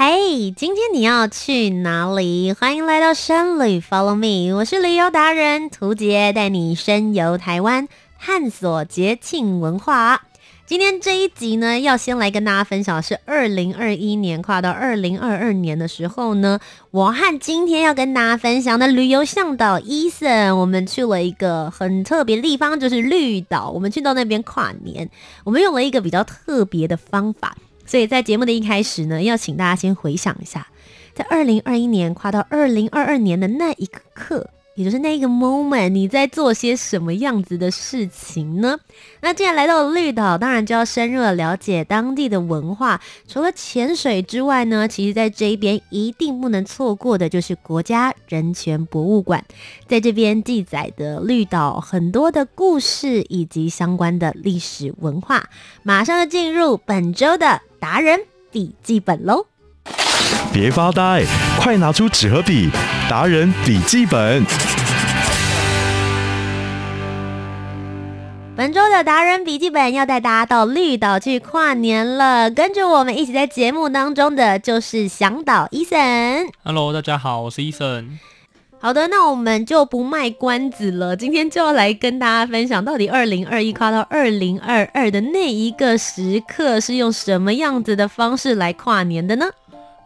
嘿今天你要去哪里？欢迎来到深旅，Follow me，我是旅游达人屠洁，带你深游台湾，探索节庆文化。今天这一集呢，要先来跟大家分享的是二零二一年跨到二零二二年的时候呢，我和今天要跟大家分享的旅游向导伊森我们去了一个很特别的地方，就是绿岛。我们去到那边跨年，我们用了一个比较特别的方法。所以在节目的一开始呢，要请大家先回想一下，在二零二一年跨到二零二二年的那一刻，也就是那个 moment，你在做些什么样子的事情呢？那既然来到了绿岛，当然就要深入的了解当地的文化。除了潜水之外呢，其实在这一边一定不能错过的就是国家人权博物馆，在这边记载的绿岛很多的故事以及相关的历史文化。马上就进入本周的。达人笔记本喽！别发呆，快拿出纸和笔。达人笔记本。本周的达人笔记本要带大家到绿岛去跨年了。跟着我们一起在节目当中的就是向导 Eason。Hello，大家好，我是 Eason。好的，那我们就不卖关子了，今天就要来跟大家分享，到底二零二一跨到二零二二的那一个时刻是用什么样子的方式来跨年的呢？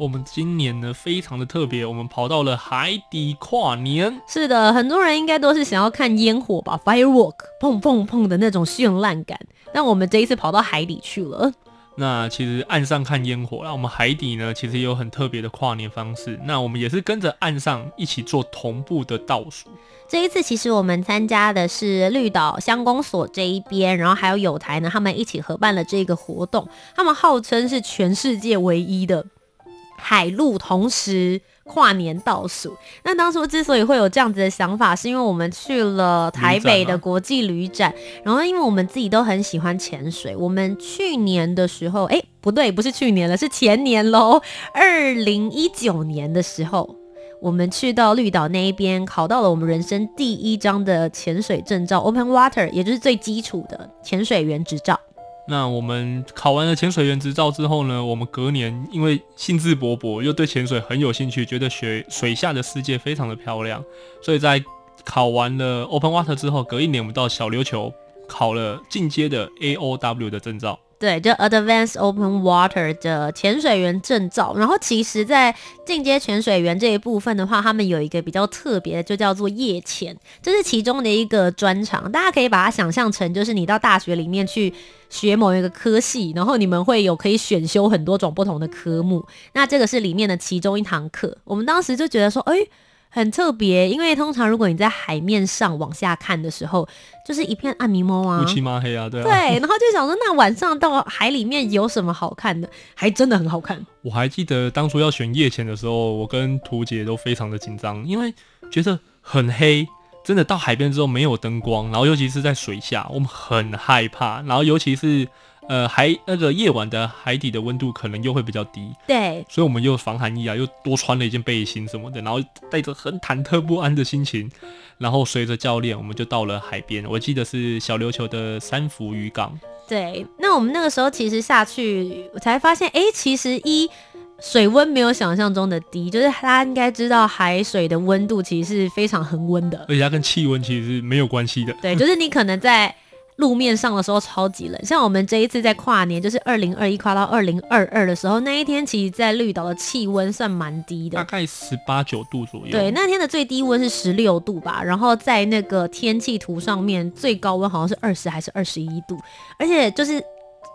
我们今年呢非常的特别，我们跑到了海底跨年。是的，很多人应该都是想要看烟火吧，firework，砰砰砰的那种绚烂感，但我们这一次跑到海底去了。那其实岸上看烟火，那我们海底呢，其实也有很特别的跨年方式。那我们也是跟着岸上一起做同步的倒数。这一次其实我们参加的是绿岛乡公所这一边，然后还有友台呢，他们一起合办了这个活动。他们号称是全世界唯一的海陆同时。跨年倒数，那当初之所以会有这样子的想法，是因为我们去了台北的国际旅展，然后因为我们自己都很喜欢潜水，我们去年的时候，哎、不对，不是去年了，是前年喽，二零一九年的时候，我们去到绿岛那一边，考到了我们人生第一张的潜水证照，Open Water，也就是最基础的潜水员执照。那我们考完了潜水员执照之后呢，我们隔年因为兴致勃勃，又对潜水很有兴趣，觉得水水下的世界非常的漂亮，所以在考完了 Open Water 之后，隔一年我们到小琉球考了进阶的 AOW 的证照。对，就 Advanced Open Water 的潜水员证照。然后其实，在进阶潜水员这一部分的话，他们有一个比较特别的，就叫做夜潜，这是其中的一个专长。大家可以把它想象成，就是你到大学里面去学某一个科系，然后你们会有可以选修很多种不同的科目。那这个是里面的其中一堂课。我们当时就觉得说，哎。很特别，因为通常如果你在海面上往下看的时候，就是一片暗迷蒙啊，乌漆嘛黑啊，对啊。对，然后就想说，那晚上到海里面有什么好看的？还真的很好看。我还记得当初要选夜潜的时候，我跟图姐都非常的紧张，因为觉得很黑，真的到海边之后没有灯光，然后尤其是在水下，我们很害怕，然后尤其是。呃，海那个夜晚的海底的温度可能又会比较低，对，所以我们又防寒衣啊，又多穿了一件背心什么的，然后带着很忐忑不安的心情，然后随着教练，我们就到了海边。我记得是小琉球的三福渔港。对，那我们那个时候其实下去，我才发现，哎、欸，其实一水温没有想象中的低，就是大家应该知道海水的温度其实是非常恒温的，而且它跟气温其实是没有关系的。对，就是你可能在。路面上的时候超级冷，像我们这一次在跨年，就是二零二一跨到二零二二的时候，那一天其实，在绿岛的气温算蛮低的，大概十八九度左右。对，那天的最低温是十六度吧，然后在那个天气图上面，最高温好像是二十还是二十一度，而且就是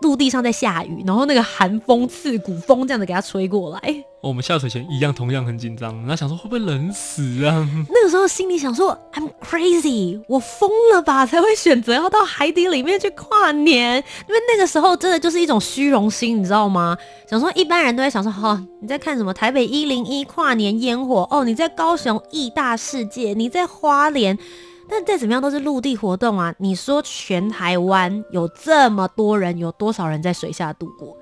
陆地上在下雨，然后那个寒风刺骨风这样子给它吹过来。我们下水前一样，同样很紧张，然后想说会不会冷死啊？那个时候心里想说，I'm crazy，我疯了吧，才会选择要到海底里面去跨年。因为那个时候真的就是一种虚荣心，你知道吗？想说一般人都会想说，哈、哦，你在看什么台北一零一跨年烟火？哦，你在高雄义大世界，你在花莲。但再怎么样都是陆地活动啊！你说全台湾有这么多人，有多少人在水下度过？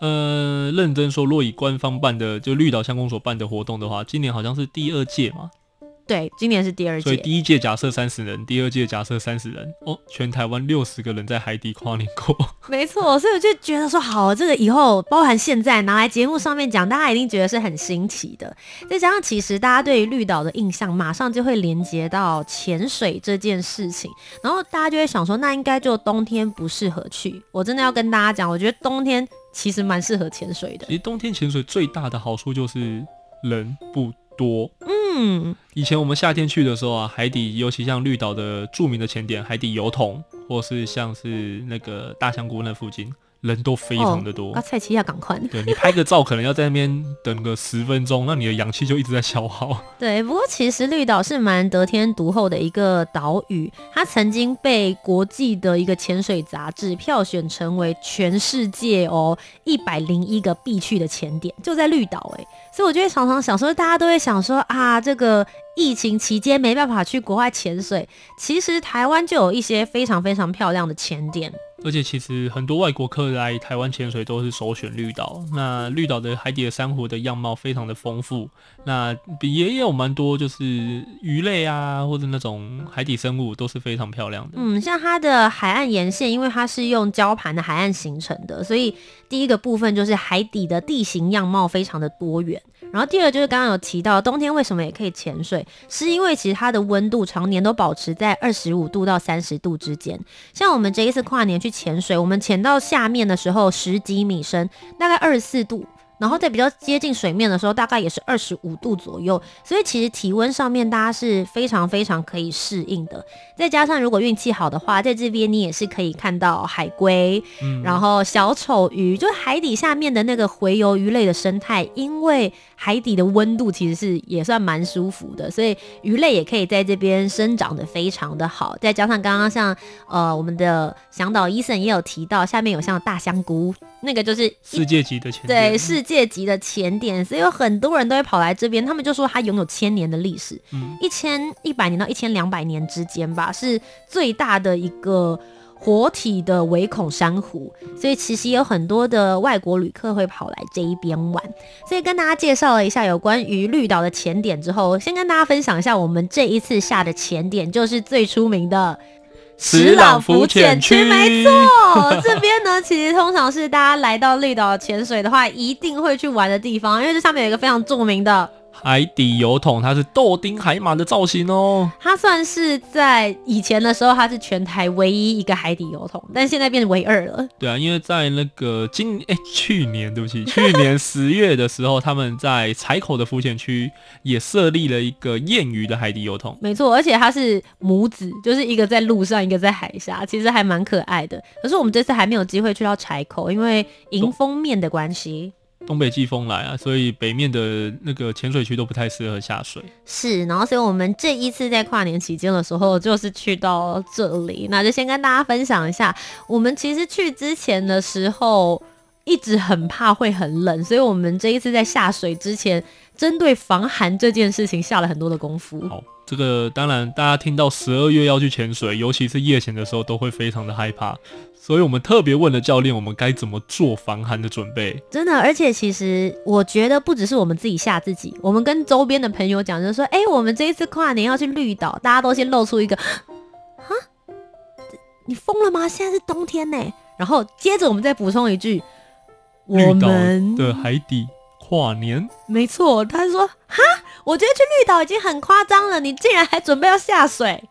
呃，认真说，若以官方办的，就绿岛乡公所办的活动的话，今年好像是第二届嘛。对，今年是第二届，所以第一届假设三十人，第二届假设三十人，哦，全台湾六十个人在海底跨年过，没错，所以我就觉得说，好，这个以后包含现在拿来节目上面讲，大家一定觉得是很新奇的。再加上其实大家对于绿岛的印象，马上就会连接到潜水这件事情，然后大家就会想说，那应该就冬天不适合去。我真的要跟大家讲，我觉得冬天其实蛮适合潜水的。其实冬天潜水最大的好处就是人不多。嗯，嗯以前我们夏天去的时候啊，海底尤其像绿岛的著名的潜点海底油桶，或是像是那个大香菇那附近。人都非常的多，啊、哦，蔡奇亚赶快，对，你拍个照可能要在那边等个十分钟，那你的氧气就一直在消耗。对，不过其实绿岛是蛮得天独厚的一个岛屿，它曾经被国际的一个潜水杂志票选成为全世界哦一百零一个必去的潜点，就在绿岛哎，所以我就会常常想说，大家都会想说啊，这个疫情期间没办法去国外潜水，其实台湾就有一些非常非常漂亮的潜点。而且其实很多外国客来台湾潜水都是首选绿岛。那绿岛的海底的珊瑚的样貌非常的丰富，那也有蛮多就是鱼类啊，或者那种海底生物都是非常漂亮的。嗯，像它的海岸沿线，因为它是用礁盘的海岸形成的，所以第一个部分就是海底的地形样貌非常的多元。然后第二就是刚刚有提到，冬天为什么也可以潜水，是因为其实它的温度常年都保持在二十五度到三十度之间。像我们这一次跨年去潜水，我们潜到下面的时候十几米深，大概二十四度。然后在比较接近水面的时候，大概也是二十五度左右，所以其实体温上面大家是非常非常可以适应的。再加上如果运气好的话，在这边你也是可以看到海龟，嗯、然后小丑鱼，就是海底下面的那个洄游鱼类的生态，因为海底的温度其实是也算蛮舒服的，所以鱼类也可以在这边生长的非常的好。再加上刚刚像呃我们的向导伊森也有提到，下面有像大香菇，那个就是世界级的潜，对世界。界级的潜点，所以有很多人都会跑来这边。他们就说它拥有千年的历史，嗯，一千一百年到一千两百年之间吧，是最大的一个活体的唯孔珊瑚。所以其实有很多的外国旅客会跑来这一边玩。所以跟大家介绍了一下有关于绿岛的潜点之后，先跟大家分享一下我们这一次下的潜点，就是最出名的。石朗浮潜区，没错，这边呢，其实通常是大家来到绿岛潜水的话，一定会去玩的地方，因为这上面有一个非常著名的。海底油桶，它是豆丁海马的造型哦。它算是在以前的时候，它是全台唯一一个海底油桶，但现在变成唯二了。对啊，因为在那个今哎、欸、去年，对不起，去年十月的时候，他们在柴口的浮潜区也设立了一个燕鱼的海底油桶。没错，而且它是母子，就是一个在路上，一个在海下，其实还蛮可爱的。可是我们这次还没有机会去到柴口，因为迎风面的关系。东北季风来啊，所以北面的那个潜水区都不太适合下水。是，然后所以我们这一次在跨年期间的时候，就是去到这里，那就先跟大家分享一下。我们其实去之前的时候，一直很怕会很冷，所以我们这一次在下水之前，针对防寒这件事情下了很多的功夫。好，这个当然大家听到十二月要去潜水，尤其是夜潜的时候，都会非常的害怕。所以我们特别问了教练，我们该怎么做防寒的准备？真的，而且其实我觉得不只是我们自己吓自己，我们跟周边的朋友讲，就是说，哎、欸，我们这一次跨年要去绿岛，大家都先露出一个，哈，你疯了吗？现在是冬天呢。然后接着我们再补充一句，我们的海底跨年，没错。他说，哈，我觉得去绿岛已经很夸张了，你竟然还准备要下水，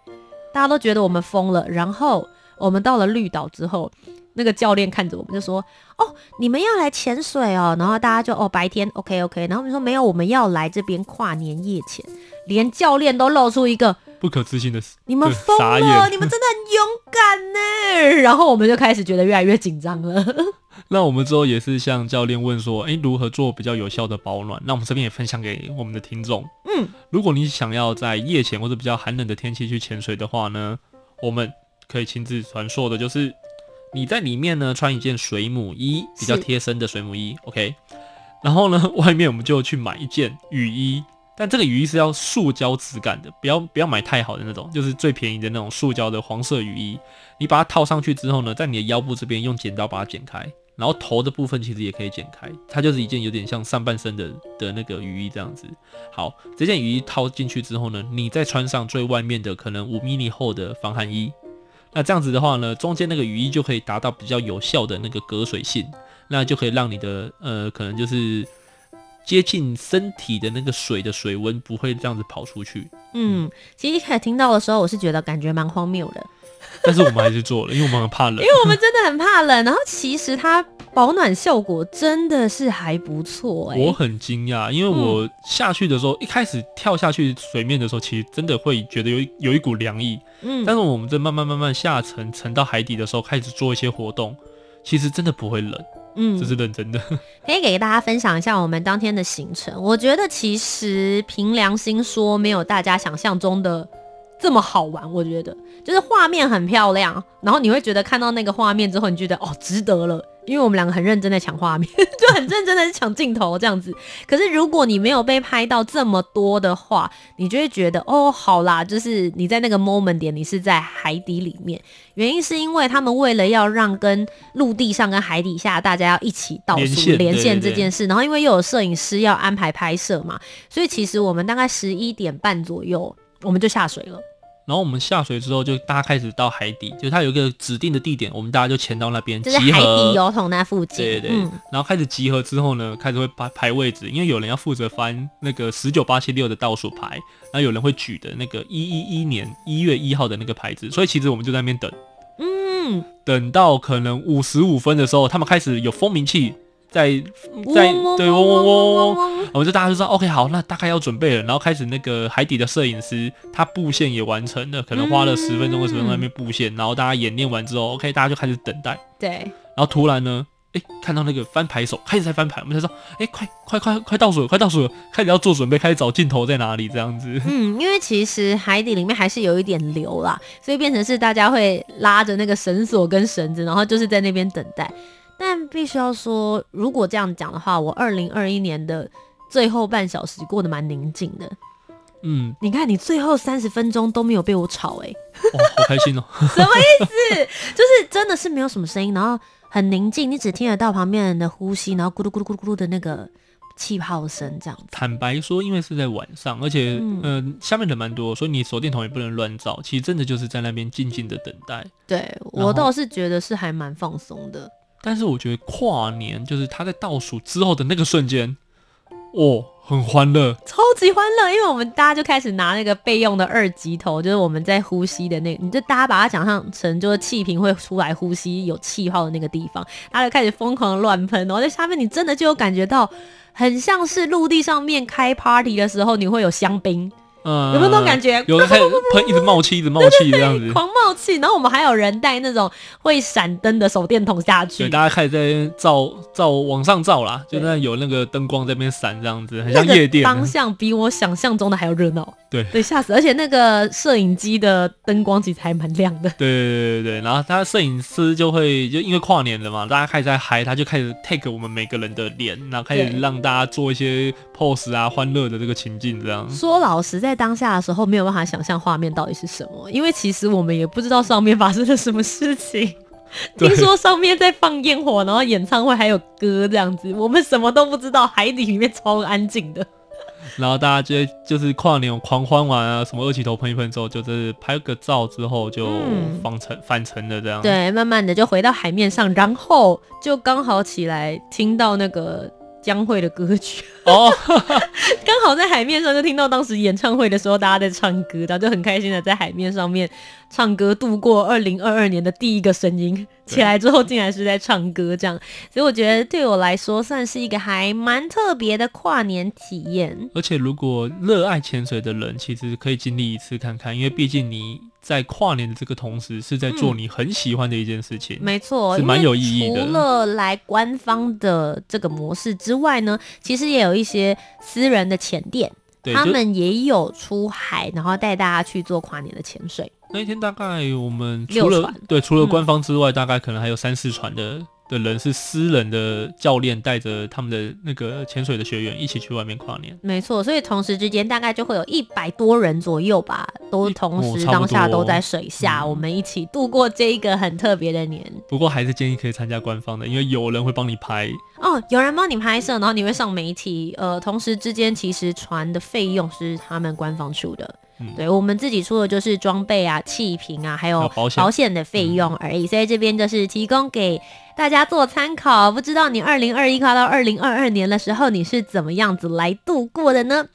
大家都觉得我们疯了。然后。我们到了绿岛之后，那个教练看着我们就说：“哦，你们要来潜水哦。”然后大家就哦，白天 OK OK。然后我们说没有，我们要来这边跨年夜潜。连教练都露出一个不可置信的，你们疯了，你们真的很勇敢呢。然后我们就开始觉得越来越紧张了。那我们之后也是向教练问说，诶，如何做比较有效的保暖？那我们这边也分享给我们的听众。嗯，如果你想要在夜潜或者比较寒冷的天气去潜水的话呢，我们可以亲自传授的就是你在里面呢穿一件水母衣，比较贴身的水母衣，OK。然后呢，外面我们就去买一件雨衣，但这个雨衣是要塑胶质感的，不要不要买太好的那种，就是最便宜的那种塑胶的黄色雨衣。你把它套上去之后呢，在你的腰部这边用剪刀把它剪开，然后头的部分其实也可以剪开，它就是一件有点像上半身的的那个雨衣这样子。好，这件雨衣套进去之后呢，你再穿上最外面的可能五 mm 厚的防寒衣，那这样子的话呢，中间那个雨衣就可以达到比较有效的那个隔水性。那就可以让你的呃，可能就是接近身体的那个水的水温不会这样子跑出去。嗯，其实一开始听到的时候，我是觉得感觉蛮荒谬的，但是我们还是做了，因为我们很怕冷，因为我们真的很怕冷。然后其实它保暖效果真的是还不错哎、欸，我很惊讶，因为我下去的时候，嗯、一开始跳下去水面的时候，其实真的会觉得有有一股凉意。嗯，但是我们在慢慢慢慢下沉沉到海底的时候，开始做一些活动，其实真的不会冷。嗯，这是认真的。可以给大家分享一下我们当天的行程。我觉得其实凭良心说，没有大家想象中的这么好玩。我觉得就是画面很漂亮，然后你会觉得看到那个画面之后，你觉得哦，值得了。因为我们两个很认真的抢画面，就很认真的抢镜头这样子。可是如果你没有被拍到这么多的话，你就会觉得哦，好啦，就是你在那个 moment 点，你是在海底里面。原因是因为他们为了要让跟陆地上跟海底下大家要一起倒数连线这件事，然后因为又有摄影师要安排拍摄嘛，所以其实我们大概十一点半左右我们就下水了。然后我们下水之后，就大家开始到海底，就是它有一个指定的地点，我们大家就潜到那边集合。就是海底油桶那附近。对对然后开始集合之后呢，开始会排排位置，因为有人要负责翻那个十九八七六的倒数牌，然后有人会举的那个一一一年一月一号的那个牌子，所以其实我们就在那边等。嗯。等到可能五十五分的时候，他们开始有蜂鸣器。在在对嗡嗡嗡嗡嗡，我们就大家就说 OK 好，那大概要准备了，然后开始那个海底的摄影师他布线也完成了，可能花了十分钟二十分钟在那边布线，然后大家演练完之后 OK，大家就开始等待。对，然后突然呢，哎，看到那个翻牌手开始在翻牌，我们就说，哎，快快快快倒数了，快倒数了，开始要做准备，开始找镜头在哪里这样子。嗯，因为其实海底里面还是有一点流啦，所以变成是大家会拉着那个绳索跟绳子，然后就是在那边等待。但必须要说，如果这样讲的话，我二零二一年的最后半小时过得蛮宁静的。嗯，你看，你最后三十分钟都没有被我吵，欸，哎，哦，好开心哦！什么意思？就是真的是没有什么声音，然后很宁静，你只听得到旁边人的呼吸，然后咕噜咕噜咕噜咕噜的那个气泡声，这样子。坦白说，因为是在晚上，而且嗯、呃，下面人蛮多，所以你手电筒也不能乱照。其实真的就是在那边静静的等待。对，我倒是觉得是还蛮放松的。但是我觉得跨年就是他在倒数之后的那个瞬间，哦，很欢乐，超级欢乐，因为我们大家就开始拿那个备用的二级头，就是我们在呼吸的那个，你就大家把它想象成就是气瓶会出来呼吸有气泡的那个地方，大家就开始疯狂的乱喷，然后在下面你真的就有感觉到，很像是陆地上面开 party 的时候，你会有香槟。嗯，有没有那种感觉？有的，开始喷，一直冒气，一直冒气这样子，狂冒气。然后我们还有人带那种会闪灯的手电筒下去，对，大家开始在照照往上照啦，就那有那个灯光在那边闪，这样子很像夜店。方向比我想象中的还要热闹，对对，吓死！而且那个摄影机的灯光其实还蛮亮的，对对对对。然后他摄影师就会就因为跨年了嘛，大家开始在嗨，他就开始 take 我们每个人的脸，然后开始让大家做一些 pose 啊，欢乐的这个情境这样。说老实在。在当下的时候，没有办法想象画面到底是什么，因为其实我们也不知道上面发生了什么事情。听说上面在放烟火，然后演唱会还有歌这样子，我们什么都不知道。海底里面超安静的，然后大家就就是跨年狂欢完啊，什么二级头喷一喷之后，就是拍个照之后就返程返程的这样。对，慢慢的就回到海面上，然后就刚好起来听到那个。江蕙的歌曲哦，刚好在海面上就听到当时演唱会的时候大家在唱歌，然后就很开心的在海面上面唱歌度过二零二二年的第一个声音，起来之后竟然是在唱歌这样，所以我觉得对我来说算是一个还蛮特别的跨年体验。而且如果热爱潜水的人，其实可以经历一次看看，因为毕竟你。在跨年的这个同时，是在做你很喜欢的一件事情，嗯、没错，是蛮有意义的。除了来官方的这个模式之外呢，其实也有一些私人的潜店，他们也有出海，然后带大家去做跨年的潜水。那一天大概我们除了对除了官方之外，嗯、大概可能还有三四船的。的人是私人的教练带着他们的那个潜水的学员一起去外面跨年，没错，所以同时之间大概就会有一百多人左右吧，都同时当下都在水下，哦、我们一起度过这一个很特别的年。不过还是建议可以参加官方的，因为有人会帮你拍哦，有人帮你拍摄，然后你会上媒体，呃，同时之间其实船的费用是他们官方出的。对，我们自己出的就是装备啊、气瓶啊，还有保险的费用而已，所以这边就是提供给大家做参考。不知道你二零二一跨到二零二二年的时候，你是怎么样子来度过的呢？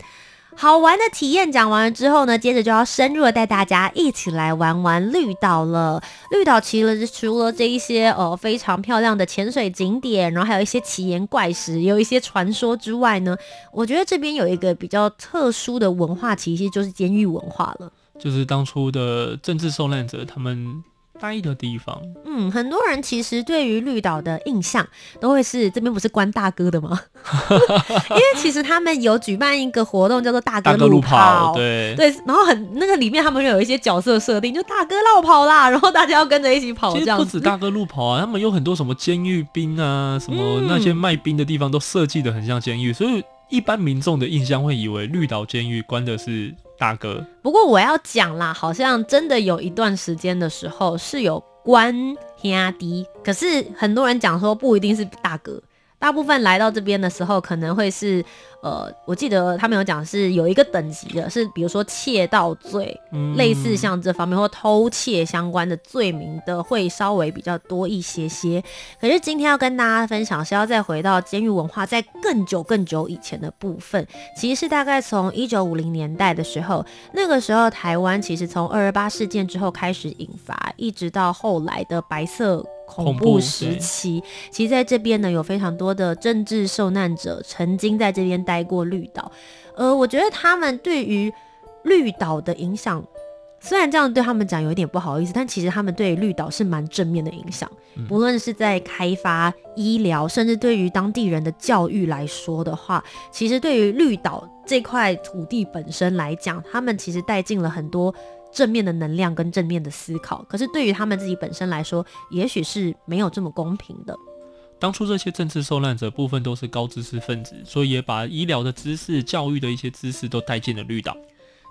好玩的体验讲完了之后呢，接着就要深入的带大家一起来玩玩绿岛了。绿岛其实除了这一些呃非常漂亮的潜水景点，然后还有一些奇岩怪石，有一些传说之外呢，我觉得这边有一个比较特殊的文化气息，就是监狱文化了。就是当初的政治受难者他们。待的地方，嗯，很多人其实对于绿岛的印象都会是这边不是关大哥的吗？因为其实他们有举办一个活动叫做大哥路跑，对对，然后很那个里面他们有一些角色设定，就大哥绕跑啦，然后大家要跟着一起跑，这样。不止大哥路跑啊，他们有很多什么监狱兵啊，什么那些卖兵的地方都设计的很像监狱，所以一般民众的印象会以为绿岛监狱关的是。大哥，不过我要讲啦，好像真的有一段时间的时候是有关兄弟，可是很多人讲说不一定是大哥。大部分来到这边的时候，可能会是，呃，我记得他们有讲是有一个等级的，是比如说窃盗罪，嗯、类似像这方面或偷窃相关的罪名的，会稍微比较多一些些。可是今天要跟大家分享是要再回到监狱文化在更久更久以前的部分，其实是大概从一九五零年代的时候，那个时候台湾其实从二二八事件之后开始引发，一直到后来的白色。恐怖时期，其实在这边呢，有非常多的政治受难者曾经在这边待过绿岛。呃，我觉得他们对于绿岛的影响，虽然这样对他们讲有一点不好意思，但其实他们对绿岛是蛮正面的影响。不论是在开发医疗，甚至对于当地人的教育来说的话，其实对于绿岛这块土地本身来讲，他们其实带进了很多。正面的能量跟正面的思考，可是对于他们自己本身来说，也许是没有这么公平的。当初这些政治受难者部分都是高知识分子，所以也把医疗的知识、教育的一些知识都带进了绿岛。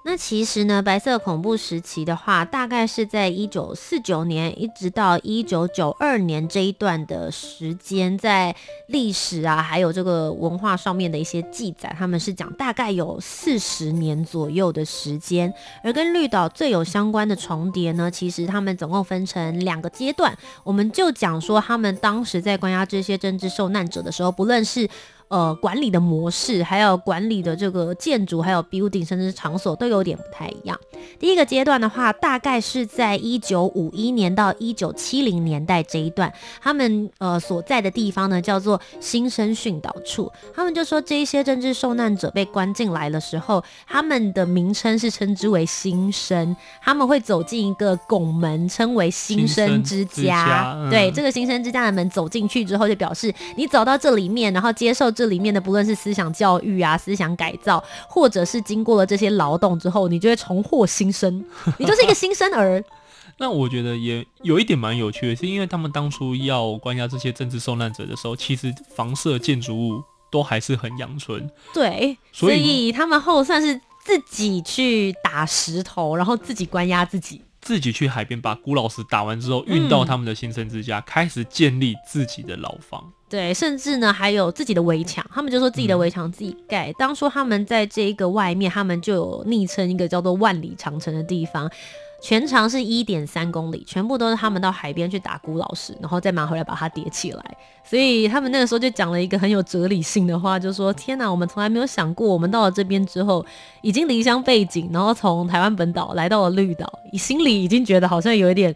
那其实呢，白色恐怖时期的话，大概是在一九四九年一直到一九九二年这一段的时间，在历史啊，还有这个文化上面的一些记载，他们是讲大概有四十年左右的时间。而跟绿岛最有相关的重叠呢，其实他们总共分成两个阶段，我们就讲说他们当时在关押这些政治受难者的时候，不论是呃，管理的模式，还有管理的这个建筑，还有 building，甚至是场所都有点不太一样。第一个阶段的话，大概是在一九五一年到一九七零年代这一段，他们呃所在的地方呢叫做新生训导处。他们就说这一些政治受难者被关进来的时候，他们的名称是称之为新生，他们会走进一个拱门，称为新生之家。对，这个新生之家的门走进去之后，就表示你走到这里面，然后接受。这里面的不论是思想教育啊、思想改造，或者是经过了这些劳动之后，你就会重获新生，你就是一个新生儿。那我觉得也有一点蛮有趣的，是因为他们当初要关押这些政治受难者的时候，其实房舍建筑物都还是很阳春。对，所以，所以他们后算是自己去打石头，然后自己关押自己。自己去海边把古老石打完之后，运到他们的新生之家，开始建立自己的牢房。对，甚至呢还有自己的围墙，他们就说自己的围墙自己盖。当初他们在这一个外面，他们就有昵称一个叫做万里长城的地方。全长是一点三公里，全部都是他们到海边去打孤老师，然后再拿回来把它叠起来。所以他们那个时候就讲了一个很有哲理性的话，就说：“天呐，我们从来没有想过，我们到了这边之后，已经离乡背井，然后从台湾本岛来到了绿岛，心里已经觉得好像有一点。”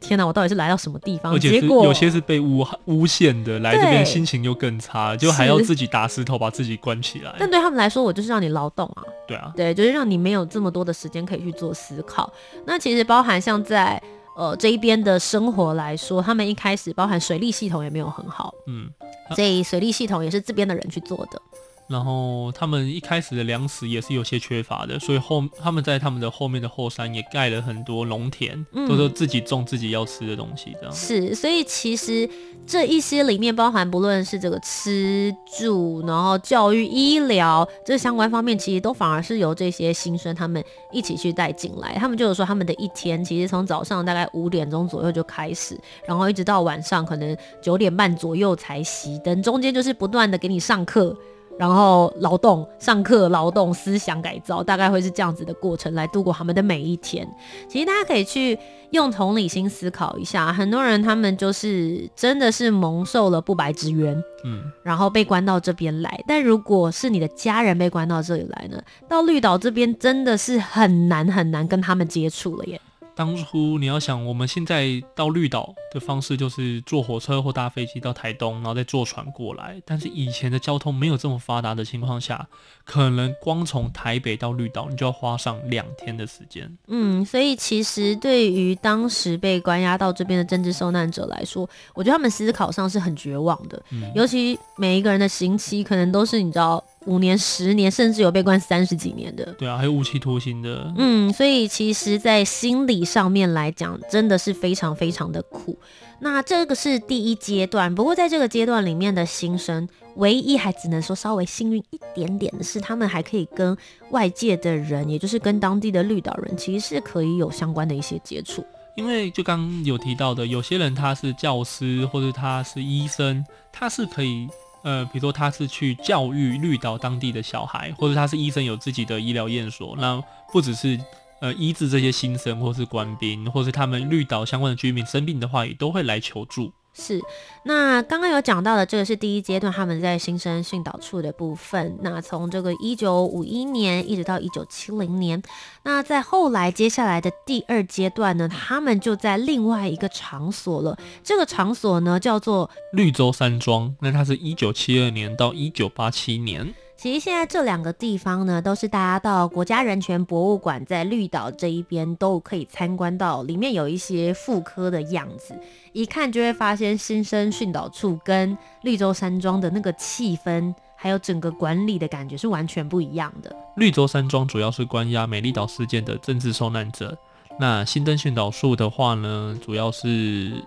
天哪！我到底是来到什么地方？结果有些是被诬诬陷的，来这边心情又更差，就还要自己打石头把自己关起来。但对他们来说，我就是让你劳动啊。对啊，对，就是让你没有这么多的时间可以去做思考。那其实包含像在呃这一边的生活来说，他们一开始包含水利系统也没有很好，嗯，所以水利系统也是这边的人去做的。然后他们一开始的粮食也是有些缺乏的，所以后他们在他们的后面的后山也盖了很多农田，嗯、都是自己种自己要吃的东西，这样是。所以其实这一些里面包含不论是这个吃住，然后教育、医疗这相关方面，其实都反而是由这些新生他们一起去带进来。他们就是说，他们的一天其实从早上大概五点钟左右就开始，然后一直到晚上可能九点半左右才熄灯，中间就是不断的给你上课。然后劳动、上课、劳动、思想改造，大概会是这样子的过程来度过他们的每一天。其实大家可以去用同理心思考一下，很多人他们就是真的是蒙受了不白之冤，嗯，然后被关到这边来。但如果是你的家人被关到这里来呢？到绿岛这边真的是很难很难跟他们接触了耶。当初你要想，我们现在到绿岛的方式就是坐火车或搭飞机到台东，然后再坐船过来。但是以前的交通没有这么发达的情况下，可能光从台北到绿岛，你就要花上两天的时间。嗯，所以其实对于当时被关押到这边的政治受难者来说，我觉得他们思考上是很绝望的。嗯，尤其每一个人的刑期可能都是你知道。五年、十年，甚至有被关三十几年的。对啊，还有无期徒刑的。嗯，所以其实，在心理上面来讲，真的是非常非常的苦。那这个是第一阶段，不过在这个阶段里面的新生，唯一还只能说稍微幸运一点点的是，他们还可以跟外界的人，也就是跟当地的绿岛人，其实是可以有相关的一些接触。因为就刚刚有提到的，有些人他是教师，或者他是医生，他是可以。呃，比如说他是去教育绿岛当地的小孩，或者他是医生，有自己的医疗院所，那不只是呃医治这些新生，或是官兵，或是他们绿岛相关的居民生病的话，也都会来求助。是，那刚刚有讲到的这个是第一阶段，他们在新生训导处的部分。那从这个一九五一年一直到一九七零年，那在后来接下来的第二阶段呢，他们就在另外一个场所了。这个场所呢叫做绿洲山庄，那它是一九七二年到一九八七年。其实现在这两个地方呢，都是大家到国家人权博物馆在绿岛这一边都可以参观到，里面有一些复刻的样子，一看就会发现新生训导处跟绿洲山庄的那个气氛，还有整个管理的感觉是完全不一样的。绿洲山庄主要是关押美丽岛事件的政治受难者，那新登训导处的话呢，主要是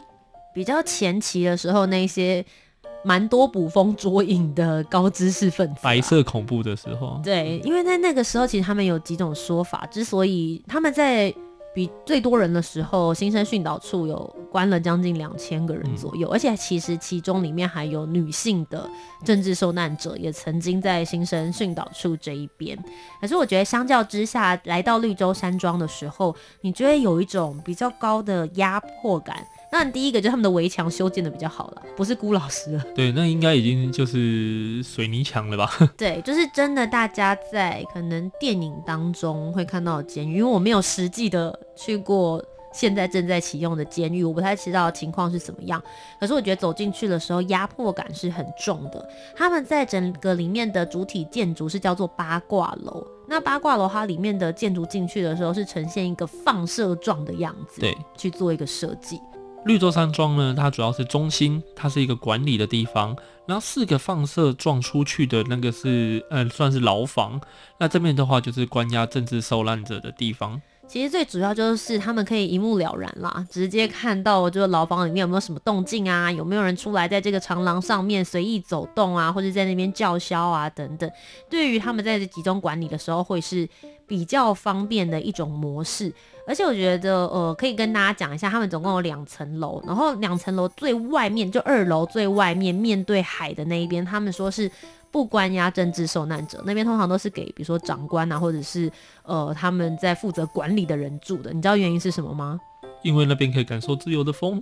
比较前期的时候那些。蛮多捕风捉影的高知识分子，白色恐怖的时候，对，因为在那个时候，其实他们有几种说法。之所以他们在比最多人的时候，新生训导处有关了将近两千个人左右，嗯，而且其实其中里面还有女性的政治受难者，也曾经在新生训导处这一边。可是我觉得相较之下，来到绿洲山庄的时候，你觉得有一种比较高的压迫感。那第一个就是他们的围墙修建的比较好了，不是辜老师了。对，那应该已经就是水泥墙了吧？对，就是真的，大家在可能电影当中会看到的监狱，因为我没有实际的去过现在正在启用的监狱，我不太知道情况是怎么样。可是我觉得走进去的时候，压迫感是很重的。他们在整个里面的主体建筑是叫做八卦楼，那八卦楼它里面的建筑进去的时候是呈现一个放射状的样子，对，去做一个设计。绿洲山庄呢，它主要是中心，它是一个管理的地方。然后四个放射状出去的那个是，呃，算是牢房。那这边的话就是关押政治受难者的地方。其实最主要就是他们可以一目了然啦，直接看到就是牢房里面有没有什么动静啊，有没有人出来在这个长廊上面随意走动啊，或者在那边叫嚣啊等等。对于他们在集中管理的时候，会是比较方便的一种模式。而且我觉得，呃，可以跟大家讲一下，他们总共有两层楼，然后两层楼最外面就二楼最外面面对海的那一边，他们说是不关押政治受难者，那边通常都是给比如说长官啊，或者是呃他们在负责管理的人住的。你知道原因是什么吗？因为那边可以感受自由的风。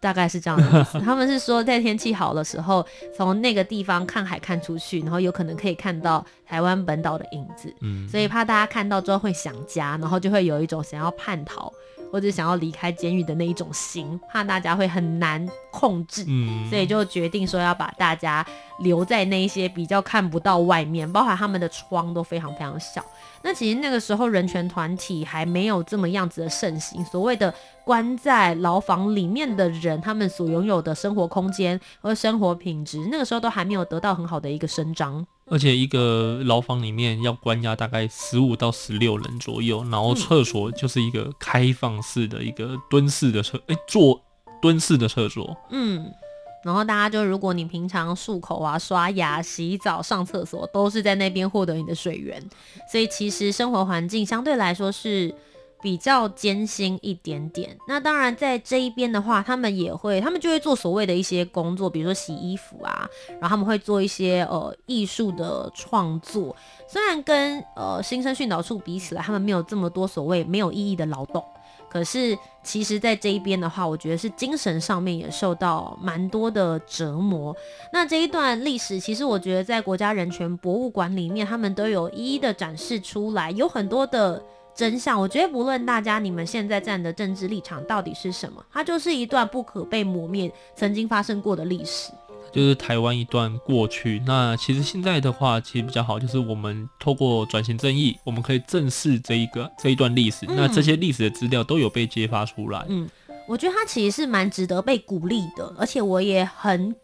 大概是这样的意思，他们是说在天气好的时候，从那个地方看海看出去，然后有可能可以看到台湾本岛的影子，嗯，所以怕大家看到之后会想家，然后就会有一种想要叛逃或者想要离开监狱的那一种心，怕大家会很难控制，嗯，所以就决定说要把大家留在那一些比较看不到外面，包括他们的窗都非常非常小。那其实那个时候人权团体还没有这么样子的盛行，所谓的关在牢房里面的人，他们所拥有的生活空间和生活品质，那个时候都还没有得到很好的一个伸张。而且一个牢房里面要关押大概十五到十六人左右，然后厕所就是一个开放式的一个蹲式的厕，哎、欸，坐蹲式的厕所，嗯。然后大家就，如果你平常漱口啊、刷牙、洗澡、上厕所，都是在那边获得你的水源，所以其实生活环境相对来说是比较艰辛一点点。那当然，在这一边的话，他们也会，他们就会做所谓的一些工作，比如说洗衣服啊，然后他们会做一些呃艺术的创作。虽然跟呃新生训导处比起来，他们没有这么多所谓没有意义的劳动。可是，其实，在这一边的话，我觉得是精神上面也受到蛮多的折磨。那这一段历史，其实我觉得在国家人权博物馆里面，他们都有一一的展示出来，有很多的真相。我觉得，不论大家你们现在站的政治立场到底是什么，它就是一段不可被磨灭、曾经发生过的历史。就是台湾一段过去，那其实现在的话，其实比较好，就是我们透过转型正义，我们可以正视这一个这一段历史，嗯、那这些历史的资料都有被揭发出来。嗯，我觉得它其实是蛮值得被鼓励的，而且我也很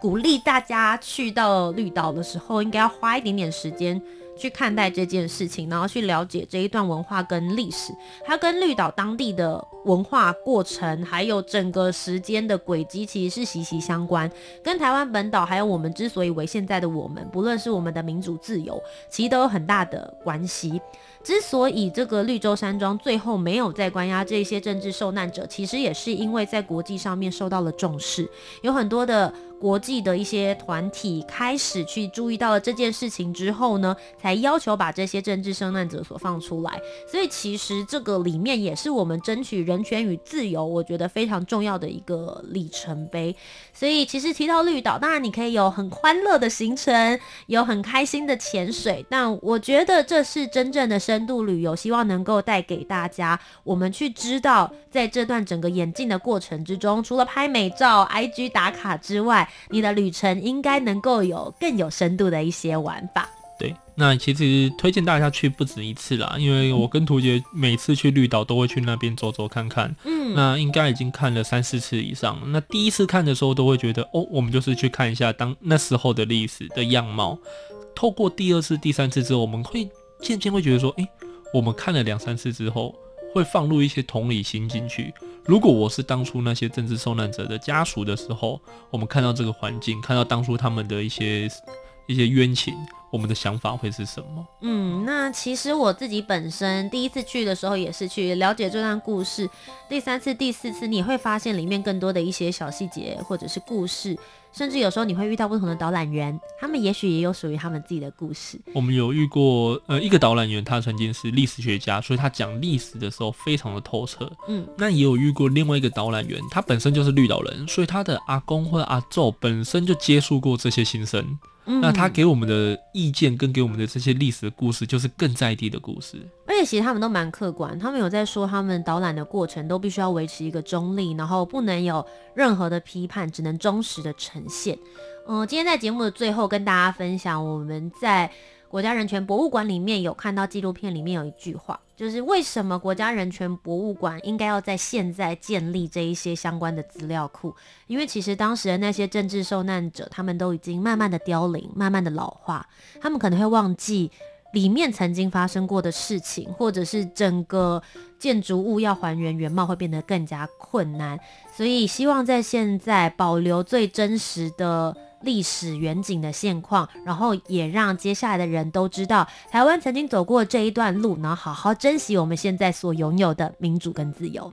鼓励大家去到绿岛的时候，应该要花一点点时间。去看待这件事情，然后去了解这一段文化跟历史，它跟绿岛当地的文化过程，还有整个时间的轨迹，其实是息息相关。跟台湾本岛，还有我们之所以为现在的我们，不论是我们的民主自由，其实都有很大的关系。之所以这个绿洲山庄最后没有再关押这些政治受难者，其实也是因为在国际上面受到了重视，有很多的。国际的一些团体开始去注意到了这件事情之后呢，才要求把这些政治受难者所放出来。所以其实这个里面也是我们争取人权与自由，我觉得非常重要的一个里程碑。所以其实提到绿岛，当然你可以有很欢乐的行程，有很开心的潜水，但我觉得这是真正的深度旅游，希望能够带给大家，我们去知道在这段整个演进的过程之中，除了拍美照、IG 打卡之外，你的旅程应该能够有更有深度的一些玩法。对，那其实推荐大家去不止一次啦，因为我跟图杰每次去绿岛都会去那边走走看看。嗯，那应该已经看了三四次以上。那第一次看的时候都会觉得，哦，我们就是去看一下当那时候的历史的样貌。透过第二次、第三次之后，我们会渐渐会觉得说，诶，我们看了两三次之后。会放入一些同理心进去。如果我是当初那些政治受难者的家属的时候，我们看到这个环境，看到当初他们的一些一些冤情，我们的想法会是什么？嗯，那其实我自己本身第一次去的时候，也是去了解这段故事。第三次、第四次，你会发现里面更多的一些小细节或者是故事。甚至有时候你会遇到不同的导览员，他们也许也有属于他们自己的故事。我们有遇过，呃，一个导览员，他曾经是历史学家，所以他讲历史的时候非常的透彻。嗯，那也有遇过另外一个导览员，他本身就是绿岛人，所以他的阿公或者阿祖本身就接触过这些新生。嗯，那他给我们的意见跟给我们的这些历史的故事，就是更在地的故事。而且其实他们都蛮客观，他们有在说他们导览的过程都必须要维持一个中立，然后不能有任何的批判，只能忠实的呈现。嗯、今天在节目的最后跟大家分享，我们在国家人权博物馆里面有看到纪录片，里面有一句话，就是为什么国家人权博物馆应该要在现在建立这一些相关的资料库？因为其实当时的那些政治受难者，他们都已经慢慢的凋零，慢慢的老化，他们可能会忘记里面曾经发生过的事情，或者是整个建筑物要还原原貌会变得更加困难。所以希望在现在保留最真实的。历史远景的现况，然后也让接下来的人都知道台湾曾经走过这一段路，然后好好珍惜我们现在所拥有的民主跟自由。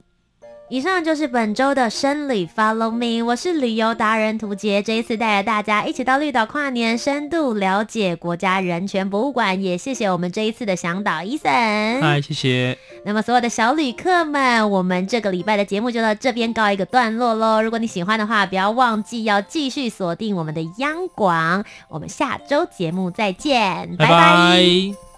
以上就是本周的生理 Follow Me，我是旅游达人涂杰，这一次带着大家一起到绿岛跨年，深度了解国家人权博物馆。也谢谢我们这一次的向导 Eason，嗨，谢谢。那么所有的小旅客们，我们这个礼拜的节目就到这边告一个段落喽。如果你喜欢的话，不要忘记要继续锁定我们的央广。我们下周节目再见，拜拜。拜拜。